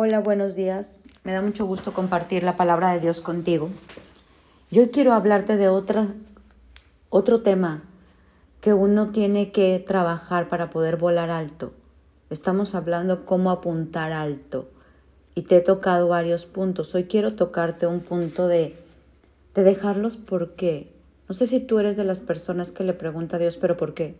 Hola, buenos días. Me da mucho gusto compartir la palabra de Dios contigo. Yo quiero hablarte de otra, otro tema que uno tiene que trabajar para poder volar alto. Estamos hablando cómo apuntar alto y te he tocado varios puntos. Hoy quiero tocarte un punto de, de dejarlos por qué. No sé si tú eres de las personas que le pregunta a Dios, pero ¿por qué?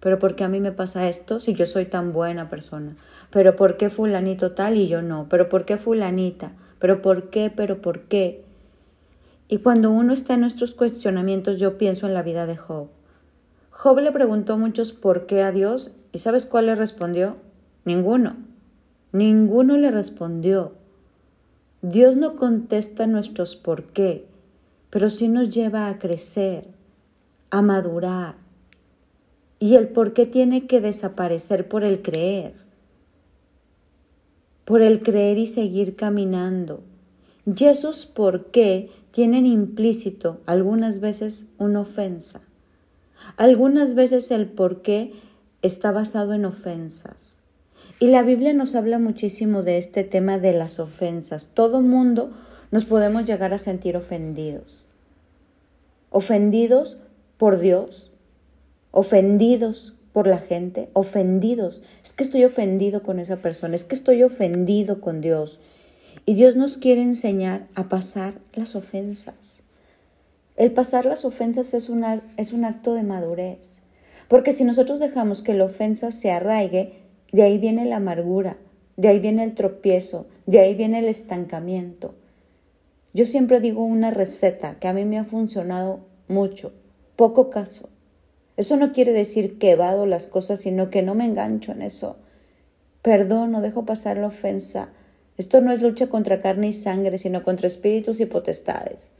Pero ¿por qué a mí me pasa esto si yo soy tan buena persona? Pero ¿por qué fulanito tal y yo no? Pero ¿por qué fulanita? Pero ¿por qué? Pero ¿por qué? Y cuando uno está en nuestros cuestionamientos, yo pienso en la vida de Job. Job le preguntó muchos por qué a Dios y ¿sabes cuál le respondió? Ninguno. Ninguno le respondió. Dios no contesta nuestros por qué, pero sí nos lleva a crecer, a madurar, y el por qué tiene que desaparecer por el creer, por el creer y seguir caminando. Y esos por qué tienen implícito algunas veces una ofensa. Algunas veces el por qué está basado en ofensas. Y la Biblia nos habla muchísimo de este tema de las ofensas. Todo mundo nos podemos llegar a sentir ofendidos. Ofendidos por Dios, ofendidos por la gente, ofendidos. Es que estoy ofendido con esa persona, es que estoy ofendido con Dios. Y Dios nos quiere enseñar a pasar las ofensas. El pasar las ofensas es, una, es un acto de madurez. Porque si nosotros dejamos que la ofensa se arraigue, de ahí viene la amargura, de ahí viene el tropiezo, de ahí viene el estancamiento. Yo siempre digo una receta que a mí me ha funcionado mucho, poco caso. Eso no quiere decir que evado las cosas, sino que no me engancho en eso. Perdono, dejo pasar la ofensa. Esto no es lucha contra carne y sangre, sino contra espíritus y potestades.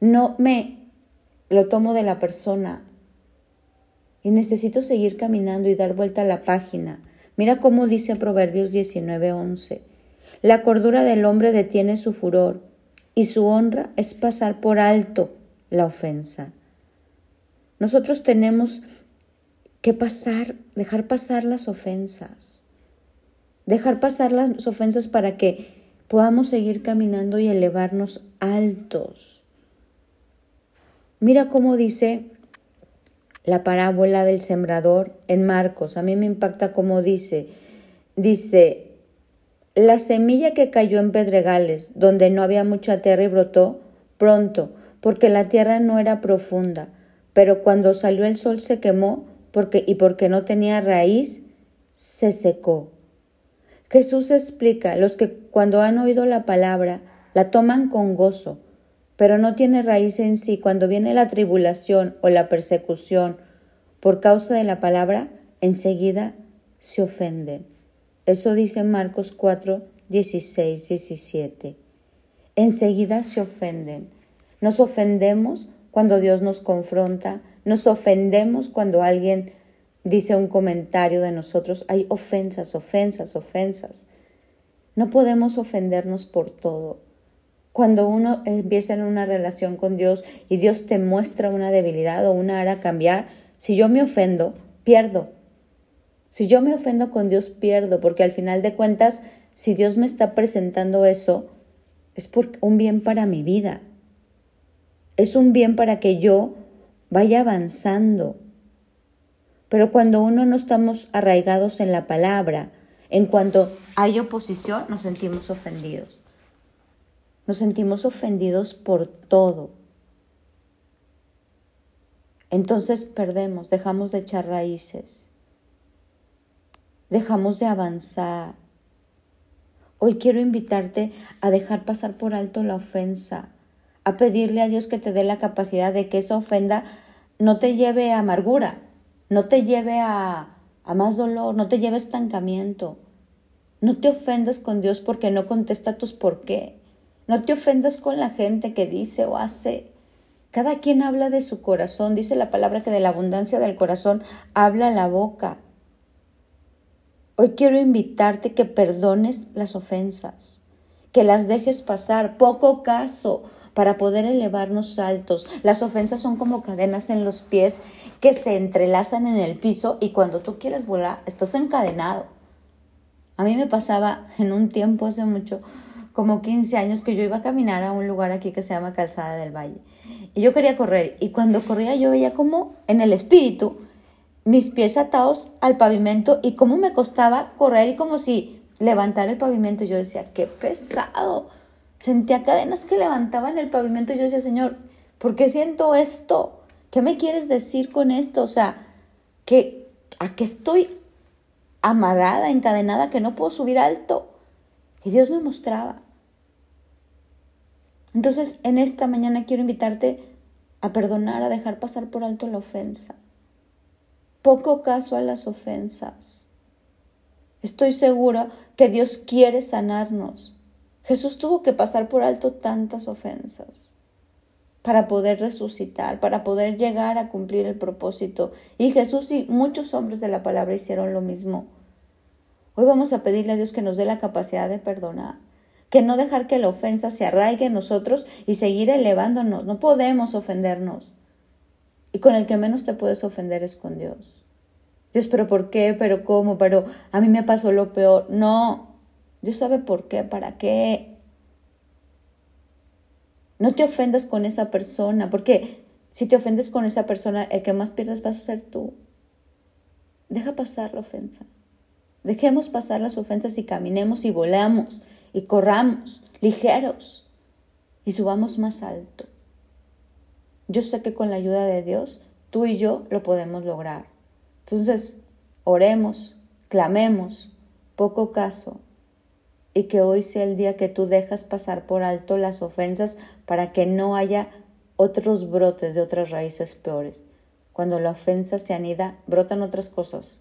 No me lo tomo de la persona y necesito seguir caminando y dar vuelta a la página. Mira cómo dice Proverbios 19:11. La cordura del hombre detiene su furor y su honra es pasar por alto la ofensa. Nosotros tenemos que pasar, dejar pasar las ofensas, dejar pasar las ofensas para que podamos seguir caminando y elevarnos altos. Mira cómo dice la parábola del sembrador en Marcos. A mí me impacta cómo dice, dice, la semilla que cayó en pedregales, donde no había mucha tierra y brotó pronto, porque la tierra no era profunda pero cuando salió el sol se quemó porque, y porque no tenía raíz, se secó. Jesús explica, los que cuando han oído la palabra la toman con gozo, pero no tiene raíz en sí, cuando viene la tribulación o la persecución por causa de la palabra, enseguida se ofenden. Eso dice Marcos 4, 16, 17. Enseguida se ofenden. Nos ofendemos cuando Dios nos confronta, nos ofendemos cuando alguien dice un comentario de nosotros. Hay ofensas, ofensas, ofensas. No podemos ofendernos por todo. Cuando uno empieza en una relación con Dios y Dios te muestra una debilidad o una área a cambiar, si yo me ofendo, pierdo. Si yo me ofendo con Dios, pierdo, porque al final de cuentas, si Dios me está presentando eso, es por un bien para mi vida es un bien para que yo vaya avanzando. Pero cuando uno no estamos arraigados en la palabra, en cuanto hay oposición, nos sentimos ofendidos. Nos sentimos ofendidos por todo. Entonces perdemos, dejamos de echar raíces, dejamos de avanzar. Hoy quiero invitarte a dejar pasar por alto la ofensa a pedirle a Dios que te dé la capacidad de que esa ofenda no te lleve a amargura, no te lleve a, a más dolor, no te lleve a estancamiento. No te ofendas con Dios porque no contesta tus por qué. No te ofendas con la gente que dice o hace. Cada quien habla de su corazón. Dice la palabra que de la abundancia del corazón habla la boca. Hoy quiero invitarte que perdones las ofensas, que las dejes pasar. Poco caso para poder elevarnos altos. Las ofensas son como cadenas en los pies que se entrelazan en el piso y cuando tú quieres volar estás encadenado. A mí me pasaba en un tiempo hace mucho, como 15 años, que yo iba a caminar a un lugar aquí que se llama Calzada del Valle. Y yo quería correr. Y cuando corría yo veía como en el espíritu mis pies atados al pavimento y cómo me costaba correr y como si levantar el pavimento. Yo decía, qué pesado. Sentía cadenas que levantaban el pavimento y yo decía, Señor, ¿por qué siento esto? ¿Qué me quieres decir con esto? O sea, que a qué estoy amarrada, encadenada, que no puedo subir alto. Y Dios me mostraba. Entonces, en esta mañana quiero invitarte a perdonar, a dejar pasar por alto la ofensa. Poco caso a las ofensas. Estoy segura que Dios quiere sanarnos. Jesús tuvo que pasar por alto tantas ofensas para poder resucitar, para poder llegar a cumplir el propósito. Y Jesús y muchos hombres de la palabra hicieron lo mismo. Hoy vamos a pedirle a Dios que nos dé la capacidad de perdonar, que no dejar que la ofensa se arraigue en nosotros y seguir elevándonos. No podemos ofendernos. Y con el que menos te puedes ofender es con Dios. Dios, pero ¿por qué? ¿Pero cómo? Pero a mí me pasó lo peor. No, Dios sabe por qué, para qué. No te ofendas con esa persona, porque si te ofendes con esa persona, el que más pierdes vas a ser tú. Deja pasar la ofensa. Dejemos pasar las ofensas y caminemos y volamos y corramos ligeros y subamos más alto. Yo sé que con la ayuda de Dios, tú y yo lo podemos lograr. Entonces, oremos, clamemos, poco caso, y que hoy sea el día que tú dejas pasar por alto las ofensas para que no haya otros brotes de otras raíces peores. Cuando la ofensa se anida, brotan otras cosas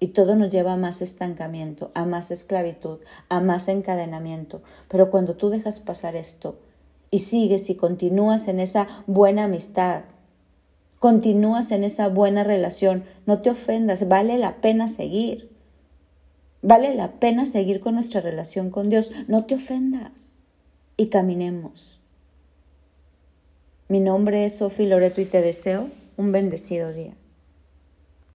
y todo nos lleva a más estancamiento, a más esclavitud, a más encadenamiento. Pero cuando tú dejas pasar esto y sigues y continúas en esa buena amistad, continúas en esa buena relación, no te ofendas, vale la pena seguir. Vale la pena seguir con nuestra relación con Dios, no te ofendas y caminemos. Mi nombre es Sofi Loreto y te deseo un bendecido día.